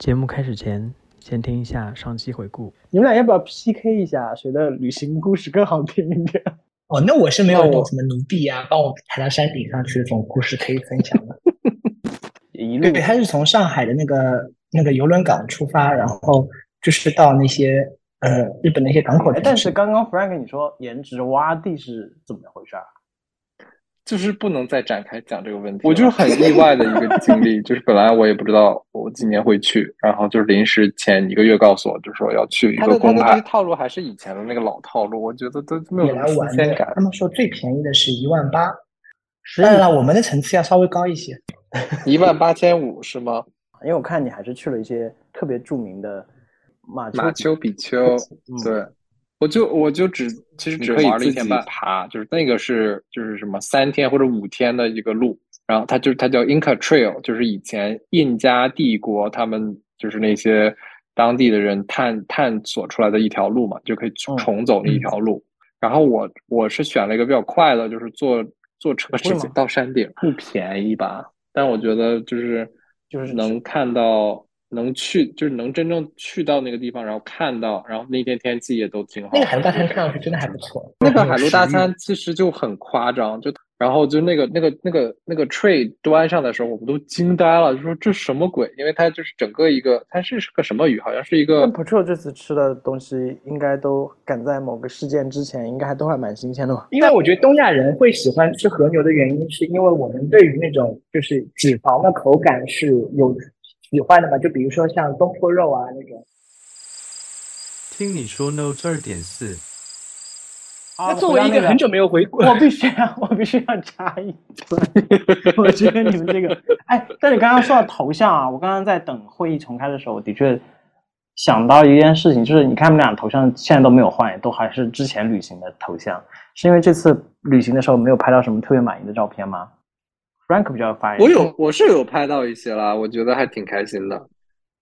节目开始前，先听一下上期回顾。你们俩要不要 PK 一下，谁的旅行故事更好听一点？哦，那我是没有什么奴婢啊，帮我抬到山顶上去的这种故事可以分享的。一路对，他是从上海的那个那个游轮港出发，然后就是到那些呃日本的一些港口哎，但是刚刚 Frank 你说颜值洼地是怎么回事啊？就是不能再展开讲这个问题。我就是很意外的一个经历，就是本来我也不知道我今年会去，然后就是临时前一个月告诉我，就说要去一个公派。套路还是以前的那个老套路，我觉得都没有新鲜感。他们说最便宜的是一万八，当然了，我们的层次要稍微高一些，一万八千五是吗？因为我看你还是去了一些特别著名的马马丘比丘，对。我就我就只其实只玩了一天半爬，就是那个是就是什么三天或者五天的一个路，然后它就它叫 Inca Trail，就是以前印加帝国他们就是那些当地的人探探索出来的一条路嘛，就可以重走那一条路。然后我我是选了一个比较快的，就是坐坐车直接到山顶，不便宜吧？但我觉得就是就是能看到。能去就是能真正去到那个地方，然后看到，然后那天天气也都挺好。那个海陆大餐看上去真的还不错。那个海陆大餐其实就很夸张，就然后就那个那个那个那个 tray 端上的时候，我们都惊呆了，就说这什么鬼？因为它就是整个一个，它是个什么鱼？好像是一个。不错，这次吃的东西应该都赶在某个事件之前，应该还都还蛮新鲜的吧？因为我觉得东亚人会喜欢吃和牛的原因，是因为我们对于那种就是脂肪的口感是有。喜欢的嘛，就比如说像东坡肉啊那种。听你说 No 二点四。那作为一个很久没有回国，我必须要，我必须要插一嘴。我觉得你们这个，哎，但你刚刚说到头像啊，我刚刚在等会议重开的时候，我的确想到一件事情，就是你看他们俩头像现在都没有换，都还是之前旅行的头像，是因为这次旅行的时候没有拍到什么特别满意的照片吗？Frank 比较发言，我有我是有拍到一些啦，我觉得还挺开心的，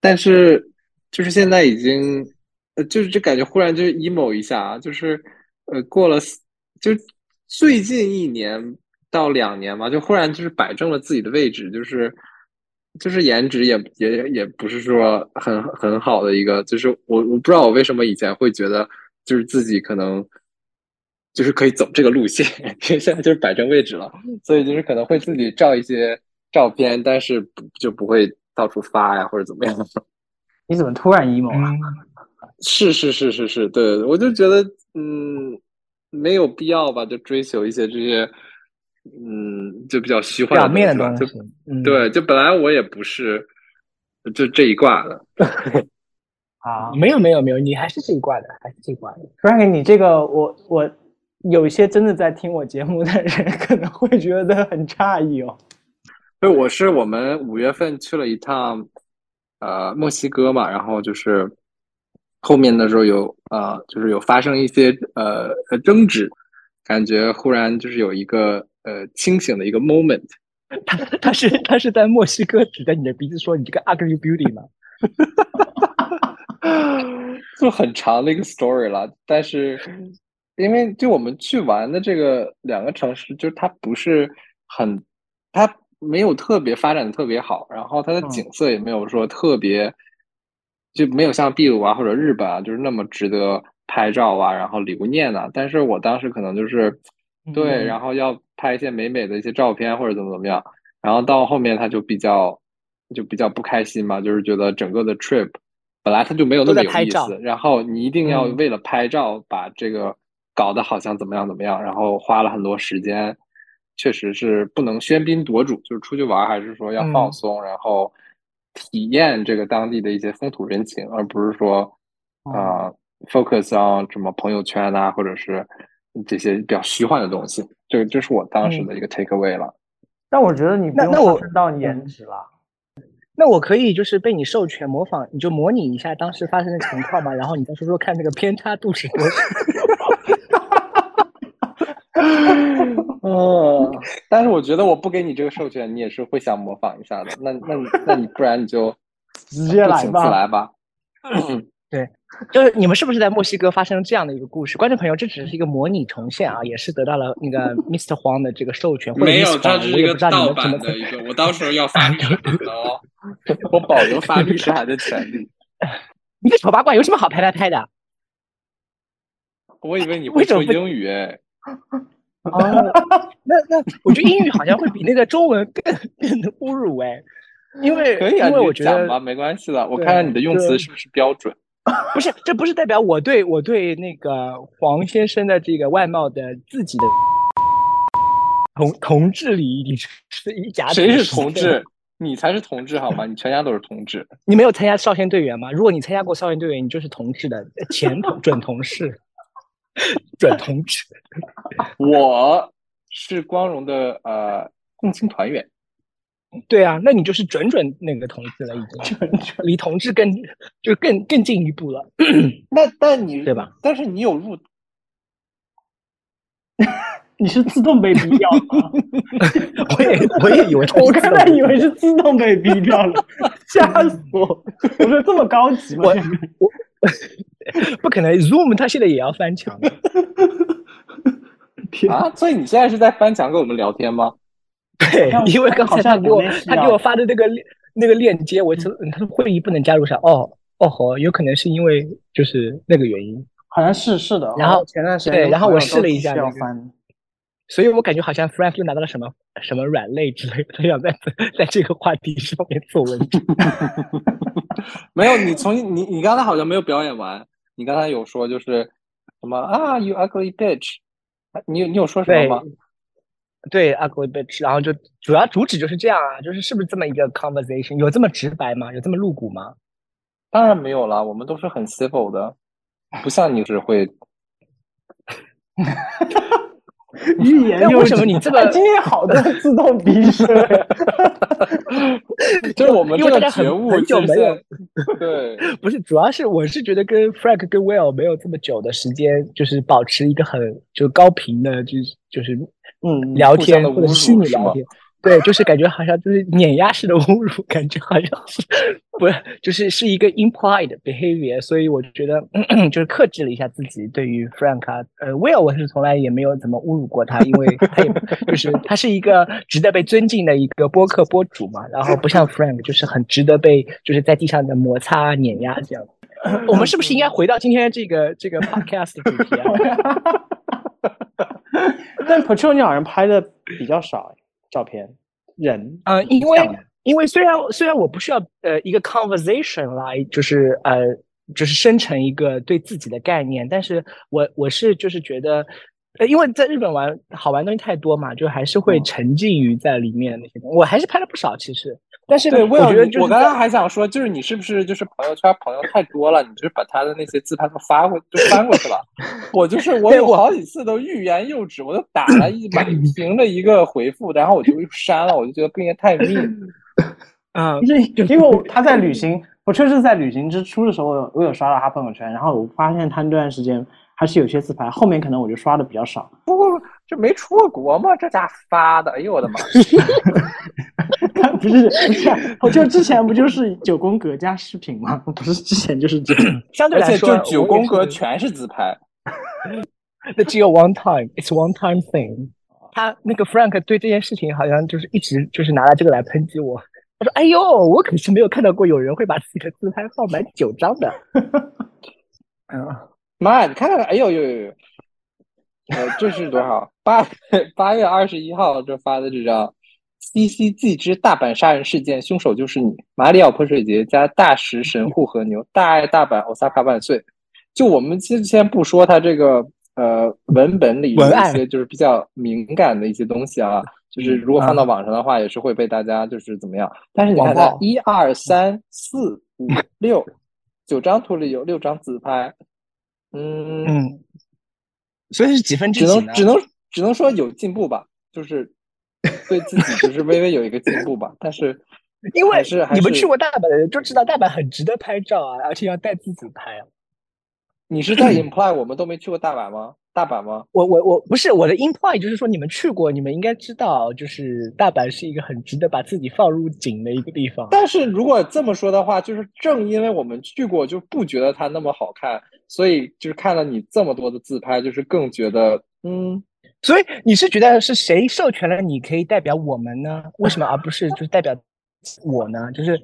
但是就是现在已经，呃，就是就感觉忽然就是 emo 一下，就是呃过了就最近一年到两年嘛，就忽然就是摆正了自己的位置，就是就是颜值也也也不是说很很好的一个，就是我我不知道我为什么以前会觉得就是自己可能。就是可以走这个路线，因为现在就是摆正位置了，所以就是可能会自己照一些照片，但是不就不会到处发呀或者怎么样。你怎么突然 emo 啊？是是是是是，对，我就觉得嗯没有必要吧，就追求一些这些嗯就比较虚幻表面的东西。对，就本来我也不是就这一挂的。啊，没有没有没有，你还是这一挂的，还是这一挂的。Frank，你这个我我。有一些真的在听我节目的人 可能会觉得很诧异哦。对，我是我们五月份去了一趟，呃，墨西哥嘛，然后就是后面的时候有呃，就是有发生一些呃争执，感觉忽然就是有一个呃清醒的一个 moment。他他是他是在墨西哥指着你的鼻子说你这个 ugly beauty 吗？就很长的一个 story 了，但是。因为就我们去玩的这个两个城市，就是它不是很，它没有特别发展的特别好，然后它的景色也没有说特别，就没有像秘鲁啊或者日本啊，就是那么值得拍照啊，然后留念啊。但是我当时可能就是对，然后要拍一些美美的一些照片或者怎么怎么样，然后到后面他就比较就比较不开心嘛，就是觉得整个的 trip 本来他就没有那么有意思，然后你一定要为了拍照把这个。搞得好像怎么样怎么样，然后花了很多时间，确实是不能喧宾夺主，就是出去玩还是说要放松，然后体验这个当地的一些风土人情，而不是说啊 focus on 什么朋友圈啊，或者是这些比较虚幻的东西。这这是我当时的一个 take away 了。但我觉得你不用上升到颜值了。那我可以就是被你授权模仿，你就模拟一下当时发生的情况嘛，然后你再说说看那个偏差度是多少。嗯，但是我觉得我不给你这个授权，你也是会想模仿一下的。那那那你不然你就直接来吧，来吧。就是你们是不是在墨西哥发生了这样的一个故事？观众朋友，这只是一个模拟重现啊，也是得到了那个 Mr. 黄的这个授权，没有也只是一个盗版的一个，我到时候要发律师函的哦，我保留发律师函的权利。你个丑八怪有什么好拍拍拍的？我以为你会说英语哎，哦，那那 我觉得英语好像会比那个中文更更侮辱哎，因为可以啊，因为你我觉得讲吧，没关系的，我看看你的用词是不是标准。不是，这不是代表我对我对那个黄先生的这个外貌的自己的同同志礼仪，你是一家谁是同志？你才是同志好吗？你全家都是同志。你没有参加少先队员吗？如果你参加过少先队员，你就是同志的前同准同事，准同志。我是光荣的呃共青团员。对啊，那你就是准准那个同志了，已经离同志更就更更进一步了，那但你对吧？但是你有入，你是自动被逼掉的吗？我也我也以为我是刚才以为是自动被逼掉了，吓死我！我说这么高级吗？我 不可能，Zoom 他现在也要翻墙 啊，所以你现在是在翻墙跟我们聊天吗？对，因为刚才他给我他给我发的那个链那个链接，我说他说会议不能加入上，哦哦吼，有可能是因为就是那个原因，好像是是的。然后前段时间对然后我试了一下那个要翻，所以我感觉好像 Frank 又拿到了什么什么软肋之类的，他想在在这个话题上面做文章。没有，你从你你刚才好像没有表演完，你刚才有说就是什么啊，you ugly bitch，啊你有你有说什么吗？对，ugly bitch，然后就主要主旨就是这样啊，就是是不是这么一个 conversation？有这么直白吗？有这么露骨吗？当然没有了，我们都是很 civil 的，不像你是会那 欲言又为什么你这么哎 今天好多自动鼻声？就是我们这个觉悟很久其实没有 对，不是，主要是我是觉得跟 Frank 跟 Will 没有这么久的时间，就是保持一个很就是高频的，就是就是嗯聊天或者是虚拟聊天。对，就是感觉好像就是碾压式的侮辱，感觉好像是不是就是是一个 implied behavior，所以我觉得就是克制了一下自己对于 Frank，呃，Will 我是从来也没有怎么侮辱过他，因为他也就是他是一个值得被尊敬的一个播客播主嘛，然后不像 Frank 就是很值得被就是在地上的摩擦碾压这样。我们是不是应该回到今天这个这个 podcast 的主题啊？但 Patron 你好像拍的比较少，照片人呃，因为因为虽然虽然我不需要呃一个 conversation 来就是呃就是生成一个对自己的概念，但是我我是就是觉得。呃，因为在日本玩好玩的东西太多嘛，就还是会嗯沉浸于在里面的那些东西。我还是拍了不少，其实，但是对，我得就是我刚刚还想说，就是你是不是就是朋友圈朋友太多了，你就是把他的那些自拍都发过就翻过去了？我就是 我有好几次都欲言又止，我都打了一满屏的一个回复，然后我就删了，我就觉得不应该太密。嗯不是因为我他在旅行，我确实在旅行之初的时候，我有我有刷到他朋友圈，然后我发现他那段时间还是有些自拍，后面可能我就刷的比较少。不过这没出过国吗？这家发的，哎呦我的妈！不是不是啊，我就之前不就是九宫格加视频吗？不是之前就是这样。而 且相对来说，就九宫格全是自拍，那只有 one time，it's one time thing。他那个 Frank 对这件事情好像就是一直就是拿了这个来抨击我。他说：“哎呦，我可是没有看到过有人会把自己的自拍放满九张的。” 嗯，妈呀，你看看，哎呦呦呦呦！呃，这是多少？八八月二十一号这发的这张 CCG 之大阪杀人事件凶手就是你，马里奥泼水节加大石神户和牛，大爱大阪，奥萨卡万岁！就我们先先不说它这个呃文本里有一些就是比较敏感的一些东西啊，就是如果放到网上的话，也是会被大家就是怎么样？但是你看它一二三四五六九张图里有六张自拍，嗯嗯，所以是几分之几呢？能只能只能说有进步吧，就是对自己就是微微有一个进步吧，但是 因为是你们去过大阪的人就知道大阪很值得拍照啊，而且要带自己拍啊。你是在 imply 我们都没去过大阪吗？大阪吗？我我我不是我的 imply 就是说你们去过，你们应该知道，就是大阪是一个很值得把自己放入景的一个地方。但是如果这么说的话，就是正因为我们去过，就不觉得它那么好看，所以就是看了你这么多的自拍，就是更觉得嗯。所以你是觉得是谁授权了你可以代表我们呢？为什么而不是就是代表我呢？就是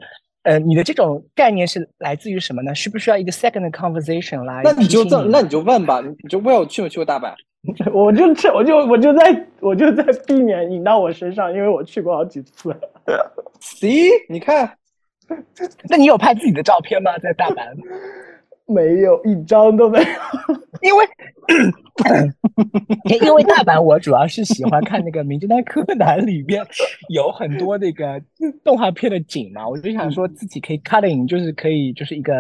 呃，你的这种概念是来自于什么呢？需不需要一个 second conversation 来？那你就这，那你就问吧，你就问我去没去过大阪？我就去，我就我就在我就在避免引到我身上，因为我去过好几次。See，你看，那你有拍自己的照片吗？在大阪？没有一张都没有，因为因为 大阪，我主要是喜欢看那个《名侦探柯南》里边有很多那个动画片的景嘛，我就想说自己可以 cutting，就是可以就是一个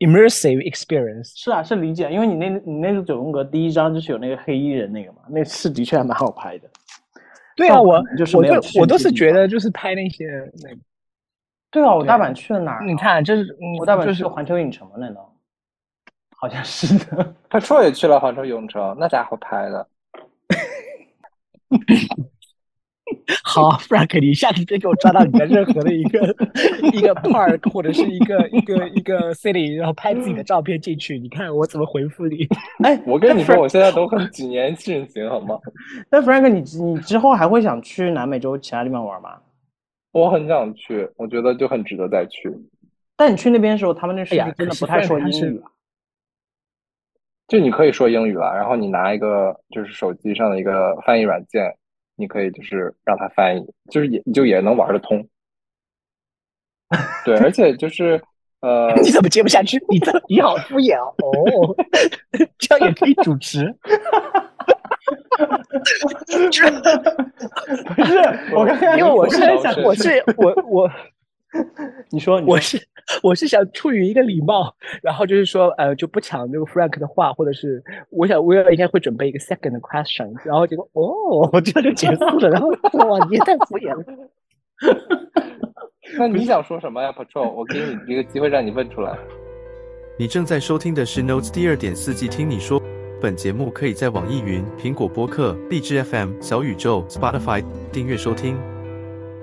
immersive experience。是啊，是理解，因为你那你那个九宫格第一章就是有那个黑衣人那个嘛，那是的确还蛮好拍的。对啊，我就是我就我都是觉得就是拍那些那个。对啊，我大阪去了哪儿？你看，这是我大阪就是环球影城嘛？难道？好像是的，他说也去了杭州影城，那家伙拍的。好，Frank，你下次别给我抓到你的任何的一个 一个 park 或者是一个一个一个 city，然后拍自己的照片进去，你看我怎么回复你？哎，我跟你说，我现在都很几年进行，好吗？那 Frank，你你之后还会想去南美洲其他地方玩吗？我很想去，我觉得就很值得再去。但你去那边的时候，他们那是真的不太说英语。就你可以说英语了，然后你拿一个就是手机上的一个翻译软件，你可以就是让它翻译，就是也就也能玩得通。对，而且就是呃，你怎么接不下去？你这 你好敷衍哦！哦，这样也可以主持？不是，我刚刚因为我是想，我是我我。你说，我是我是想出于一个礼貌，然后就是说，呃，就不抢那个 Frank 的话，或者是我想我应该会准备一个 second question，然后结果哦，这样就结束了，然后哇，你也太敷衍了。那你想说什么呀，Patrol？我给你一个机会让你问出来。你正在收听的是 Notes 第二点四季，听你说。本节目可以在网易云、苹果播客、荔枝 FM、小宇宙、Spotify 订阅收听。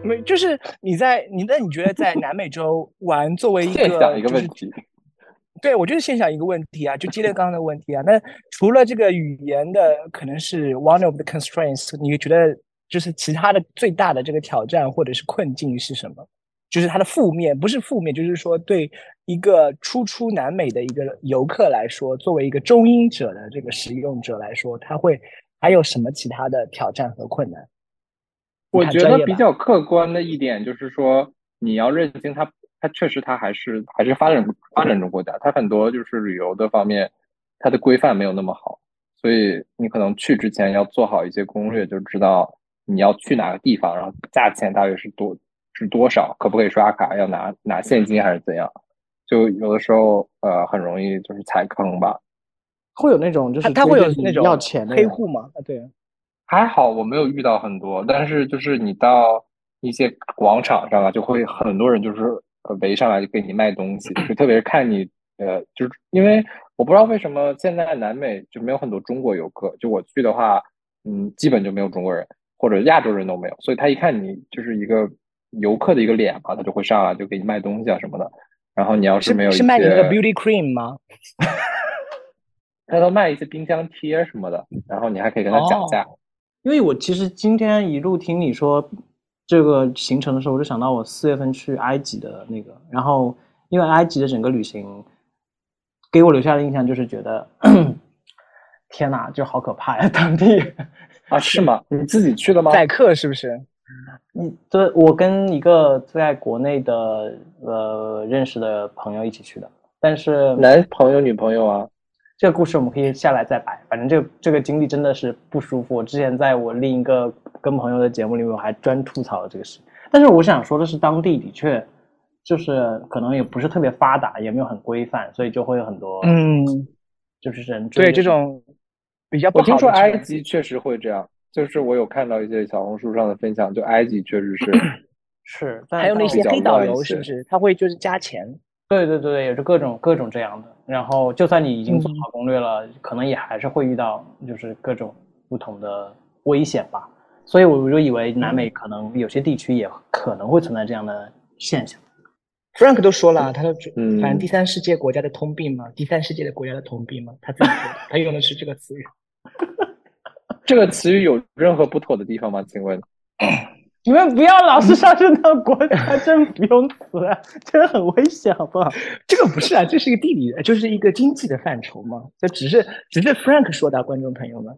没，就是你在你那你觉得在南美洲玩，作为一个想一个问题，对我就是先想一个问题啊，就接着刚刚的问题啊。那除了这个语言的可能是 one of the constraints，你觉得就是其他的最大的这个挑战或者是困境是什么？就是它的负面，不是负面，就是说对一个初出南美的一个游客来说，作为一个中英者的这个使用者来说，他会还有什么其他的挑战和困难？我觉得比较客观的一点就是说，你要认清它，它确实它还是还是发展发展中国家，它很多就是旅游的方面，它的规范没有那么好，所以你可能去之前要做好一些攻略，就知道你要去哪个地方，然后价钱大约是多是多少，可不可以刷卡，要拿拿现金还是怎样，就有的时候呃很容易就是踩坑吧。会有那种就是他会有那种要钱的黑户吗？啊，对。还好我没有遇到很多，但是就是你到一些广场上啊，就会很多人就是围上来就给你卖东西，就特别是看你呃，就是因为我不知道为什么现在南美就没有很多中国游客，就我去的话，嗯，基本就没有中国人或者亚洲人都没有，所以他一看你就是一个游客的一个脸嘛，他就会上来就给你卖东西啊什么的。然后你要是没有是卖你的 beauty cream 吗？他都卖一些冰箱贴什么的，然后你还可以跟他讲价。因为我其实今天一路听你说这个行程的时候，我就想到我四月份去埃及的那个，然后因为埃及的整个旅行给我留下的印象就是觉得，天哪，就好可怕呀！当地啊，是吗？你自己去的吗？载客是不是？你对，我跟一个在国内的呃认识的朋友一起去的，但是男朋友女朋友啊。这个故事我们可以下来再摆，反正这个这个经历真的是不舒服。我之前在我另一个跟朋友的节目里面，我还专吐槽了这个事。但是我想说的是，当地的确就是可能也不是特别发达，也没有很规范，所以就会有很多嗯，就是人对这种比较不好。我听说埃及确实会这样，就是我有看到一些小红书上的分享，就埃及确实是 是，还有那些黑导游是不是？他会就是加钱。对对对对，有着各种各种这样的。然后，就算你已经做好攻略了，可能也还是会遇到就是各种不同的危险吧。所以我就以为南美可能有些地区也可能会存在这样的现象。Frank 都说了，他说，反正第三世界国家的通病嘛，第三世界的国家的通病嘛，他自己说的，他用的是这个词语。这个词语有任何不妥的地方吗？请问？你们不要老是上升到国家政府用词，真的很危险，好不好？这个不是啊，这是一个地理，就是一个经济的范畴嘛。这只是只是 Frank 说的，观众朋友们。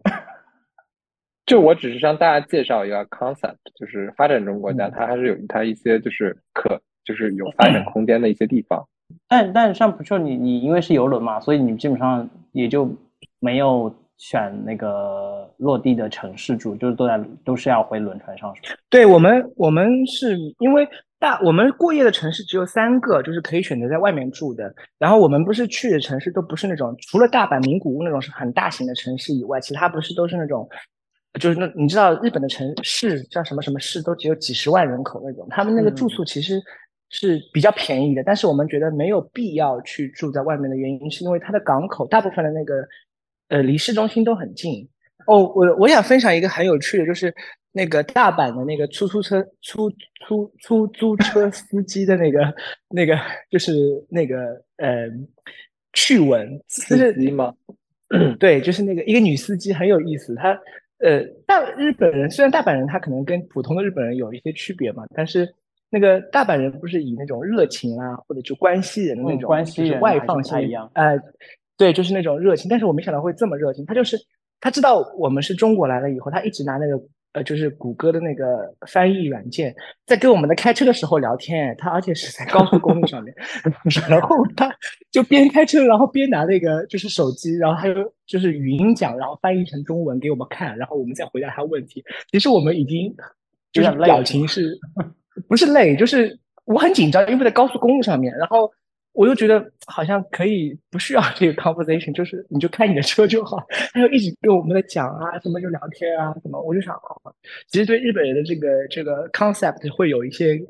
就我只是向大家介绍一个 concept，就是发展中国家，它还是有它一些就是可就是有发展空间的一些地方。但但像不就你你因为是游轮嘛，所以你基本上也就没有。选那个落地的城市住，就是都在都是要回轮船上。对我们，我们是因为大，我们过夜的城市只有三个，就是可以选择在外面住的。然后我们不是去的城市都不是那种，除了大阪名古屋那种是很大型的城市以外，其他不是都是那种，就是那你知道日本的城市叫什么什么市，都只有几十万人口那种，他们那个住宿其实是比较便宜的。但是我们觉得没有必要去住在外面的原因，是因为它的港口大部分的那个。呃，离市中心都很近哦。我我想分享一个很有趣的，就是那个大阪的那个出租车出出出租车司机的那个那个，就是那个呃趣闻。司机吗？对，就是那个一个女司机很有意思。她呃，大日本人虽然大阪人他可能跟普通的日本人有一些区别嘛，但是那个大阪人不是以那种热情啊，或者就关系人的那种关系外放性一样，呃。对，就是那种热情，但是我没想到会这么热情。他就是他知道我们是中国来了以后，他一直拿那个呃，就是谷歌的那个翻译软件，在跟我们的开车的时候聊天。他而且是在高速公路上面，然后他就边开车，然后边拿那个就是手机，然后他就就是语音讲，然后翻译成中文给我们看，然后我们再回答他问题。其实我们已经就是表情是，不是累，就是我很紧张，因为在高速公路上面，然后。我又觉得好像可以不需要这个 conversation，就是你就开你的车就好。他就一直跟我们在讲啊，什么就聊天啊，什么。我就想，其实对日本人的这个这个 concept 会有一些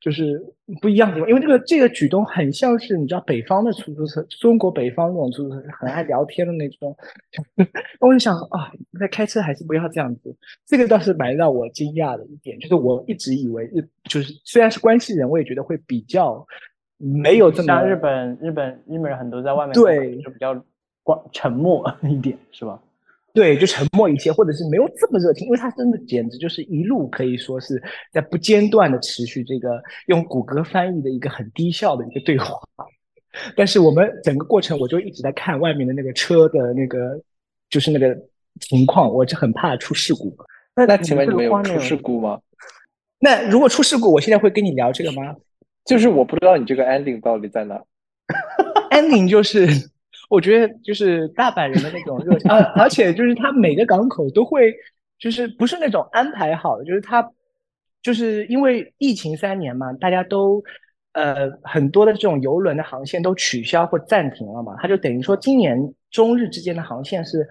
就是不一样的地方，因为这个这个举动很像是你知道北方的出租车，中国北方那种出租车很爱聊天的那种。我就想啊，在开车还是不要这样子。这个倒是蛮让我惊讶的一点，就是我一直以为日就是虽然是关系人，我也觉得会比较。没有这么像日本，日本日本人很多在外面对就比较光沉默一点是吧？对，就沉默一些，或者是没有这么热情，因为他真的简直就是一路可以说是在不间断的持续这个用谷歌翻译的一个很低效的一个对话。但是我们整个过程我就一直在看外面的那个车的那个就是那个情况，我就很怕出事故。那请问你们有出事故吗？那如果出事故，我现在会跟你聊这个吗？就是我不知道你这个 ending 到底在哪。ending 就是，我觉得就是大阪人的那种热情，而而且就是他每个港口都会，就是不是那种安排好的，就是他就是因为疫情三年嘛，大家都呃很多的这种游轮的航线都取消或暂停了嘛，他就等于说今年中日之间的航线是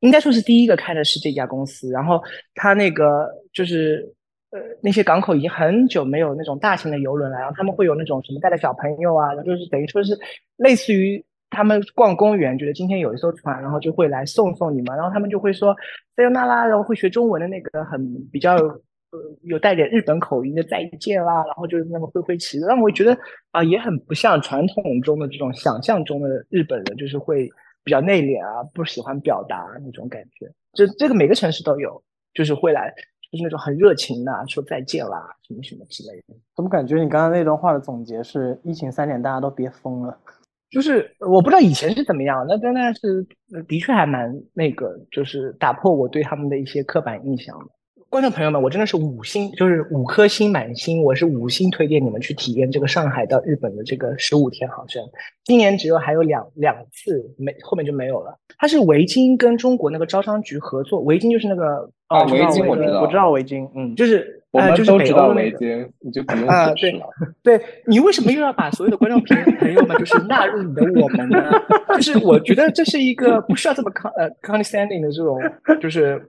应该说是第一个开的是这家公司，然后他那个就是。呃，那些港口已经很久没有那种大型的游轮了，然后他们会有那种什么带着小朋友啊，就是等于说是类似于他们逛公园，觉得今天有一艘船，然后就会来送送你们，然后他们就会说塞尤那拉，然后会学中文的那个很比较呃有带点日本口音的再见啦，然后就是那么挥挥旗子，让我觉得啊也很不像传统中的这种想象中的日本人，就是会比较内敛啊，不喜欢表达那种感觉，这这个每个城市都有，就是会来。就是那种很热情的说再见啦，什么什么之类的。怎么感觉你刚刚那段话的总结是疫情三年大家都憋疯了？就是我不知道以前是怎么样，那但但是的确还蛮那个，就是打破我对他们的一些刻板印象的。观众朋友们，我真的是五星，就是五颗星满星，我是五星推荐你们去体验这个上海到日本的这个十五天航程。今年只有还有两两次，没后面就没有了。它是维京跟中国那个招商局合作，维京就是那个啊，围巾我知道，我知道围巾，嗯，就是我们都知道围巾，你就不用解释了。对你为什么又要把所有的观众朋友们就是纳入你的我们呢？就是我觉得这是一个不需要这么 con 呃 condescending 的这种，就是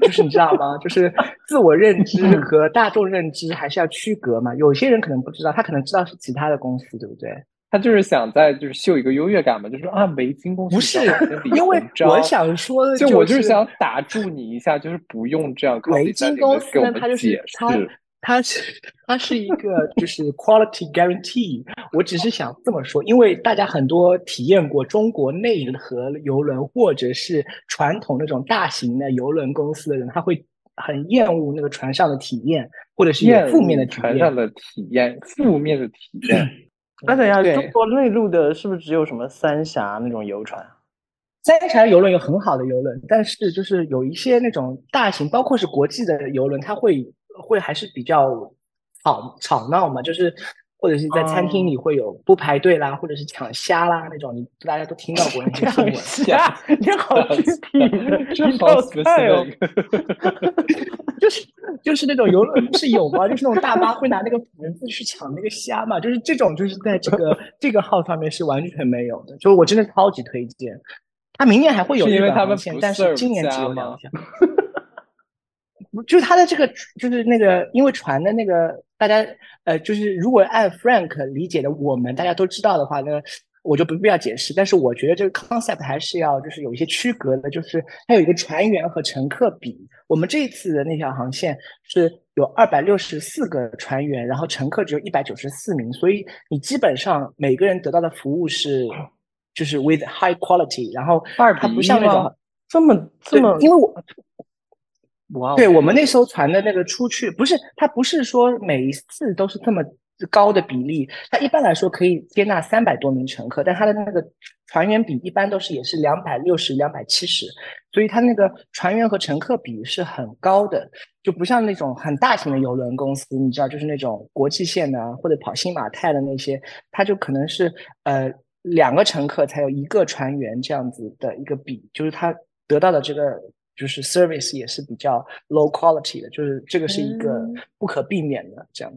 就是你知道吗？就是自我认知和大众认知还是要区隔嘛。有些人可能不知道，他可能知道是其他的公司，对不对？他就是想在就是秀一个优越感嘛，就是啊，维京公司不是 因为我想说的就就我就是想打住你一下，就是不用这样考虑维京公司面给我呢，它就是们解它释。它是它是一个就是 quality guarantee。我只是想这么说，因为大家很多体验过中国内河游轮或者是传统那种大型的游轮公司的人，他会很厌恶那个船上的体验，或者是负面的恶体验。船上的体验，负面的体验。那等一下，中国内陆的是不是只有什么三峡那种游船？三峡游轮有很好的游轮，但是就是有一些那种大型，包括是国际的游轮，它会会还是比较吵吵闹嘛，就是或者是在餐厅里会有不排队啦，或者是抢虾啦那种，你大家都听到过那些新闻。虾，你好具体这好哦。就是就是那种游乐不是有吗？就是那种大巴会拿那个盘子去抢那个虾嘛，就是这种就是在这个这个号上面是完全没有的，就是我真的超级推荐。他明年还会有是因为他们但是今年只有两家。不就是他的这个，就是那个，因为船的那个，大家呃，就是如果按 Frank 理解的，我们大家都知道的话那，我就不必要解释。但是我觉得这个 concept 还是要就是有一些区隔的，就是它有一个船员和乘客比。我们这一次的那条航线是有二百六十四个船员，然后乘客只有一百九十四名，所以你基本上每个人得到的服务是就是 with high quality，然后它二比一不像那种这么这么，，因为我对我们那艘船的那个出去，不是它不是说每一次都是这么高的比例，它一般来说可以接纳三百多名乘客，但它的那个船员比一般都是也是两百六十、两百七十，所以它那个船员和乘客比是很高的，就不像那种很大型的邮轮公司，你知道，就是那种国际线的或者跑新马泰的那些，它就可能是呃两个乘客才有一个船员这样子的一个比，就是它得到的这个就是 service 也是比较 low quality 的，就是这个是一个嗯不可避免的这样。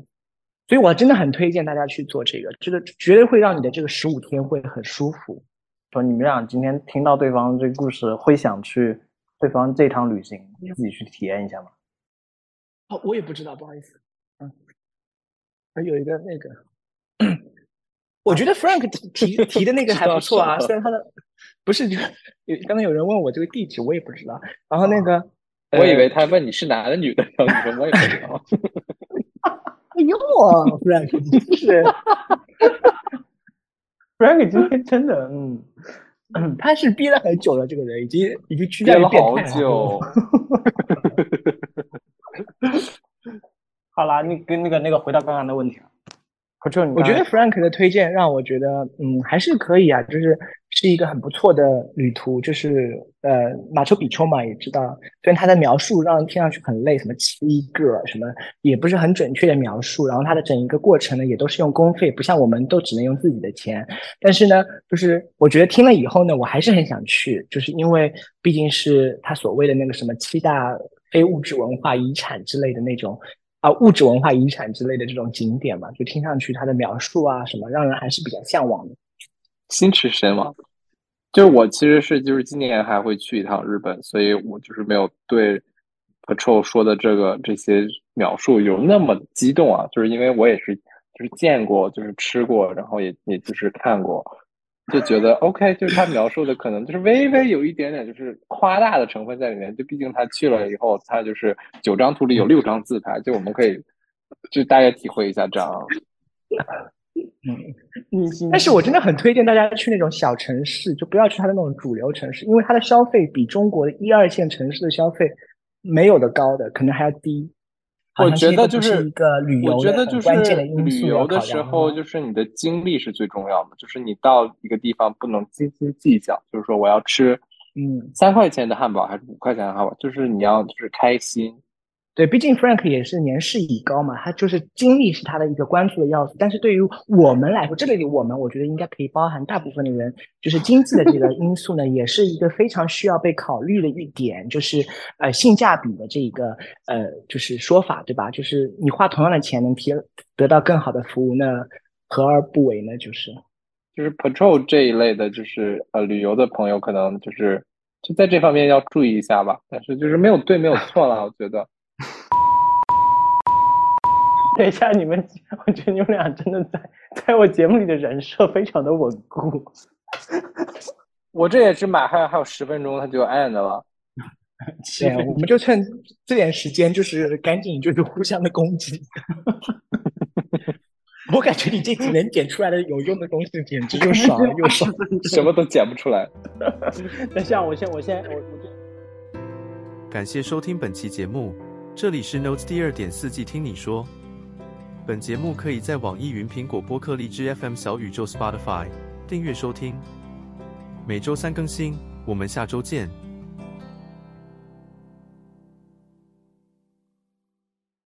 所以我真的很推荐大家去做这个，这个绝对会让你的这个十五天会很舒服。说你们俩今天听到对方这个故事，会想去对方这趟旅行自己去体验一下吗？哦，我也不知道，不好意思。嗯，还有一个那个，我觉得 Frank 提提提的那个还不错啊，虽然他的不是就有刚才有人问我这个地址，我也不知道。然后那个，我以呃为他问你是男的女的，然后你说我也不知道。哎呦，Frank 是。Frank 今天真的，嗯，他是憋了很久了，这个人已经已经趋憋了好久，好啦，你跟那个那个回到刚刚的问题了。我觉得 Frank 的推荐让我觉得，嗯，还是可以啊，就是是一个很不错的旅途。就是呃，马丘比丘嘛，也知道，虽然他的描述让人听上去很累，什么七个什么，也不是很准确的描述。然后他的整一个过程呢，也都是用公费，不像我们都只能用自己的钱。但是呢，就是我觉得听了以后呢，我还是很想去，就是因为毕竟是他所谓的那个什么七大非物质文化遗产之类的那种。啊，物质文化遗产之类的这种景点嘛，就听上去它的描述啊什么，让人还是比较向往的。心驰神往。就是我其实是就是今年还会去一趟日本，所以我就是没有对 Patrol 说的这个这些描述有那么激动啊，就是因为我也是就是见过，就是吃过，然后也也就是看过，就觉得 OK，就是他描述的可能就是微微有一点点就是夸大的成分在里面，就毕竟他去了以后，他就是九张图里有六张自拍，就我们可以就大概体会一下这样。嗯，但是我真的很推荐大家去那种小城市，就不要去它的那种主流城市，因为它的消费比中国的一二线城市的消费没有的高的，可能还要低。好我觉得就是一个旅游我觉的很得就是关键的因旅素要游的时候，就是你的精力是最重要的。就是你到一个地方不能斤斤计较，就是说我要吃嗯，三块钱的汉堡还是五块钱的汉堡，就是你要就是开心。对，毕竟 Frank 也是年事已高嘛，他就是精力是他的一个关注的要素。但是对于我们来说，这里我们我觉得应该可以包含大部分的人，就是经济的这个因素呢，也是一个非常需要被考虑的一点，就是呃性价比的这一个呃就是说法，对吧？就是你花同样的钱能提得到更好的服务，那何而不为呢？就是就是 Patrol 这一类的，就是呃旅游的朋友，可能就是就在这方面要注意一下吧。但是就是没有对，没有错了，我觉得。等一下，你们，我觉得你们俩真的在 在我节目里的人设非常的稳固。我这也只马上还有十分钟，他就 end 了。对，我们就趁这点时间，就是赶紧就是互相的攻击。我感觉你这集能剪出来的有用的东西，简直又少又少，什么都剪不出来。等一下，我先，我先，我我感谢收听本期节目，这里是 Notes 第二点四季，听你说。本节目可以在网易云、苹果播客、荔枝 FM、小宇宙、Spotify 订阅收听，每周三更新。我们下周见。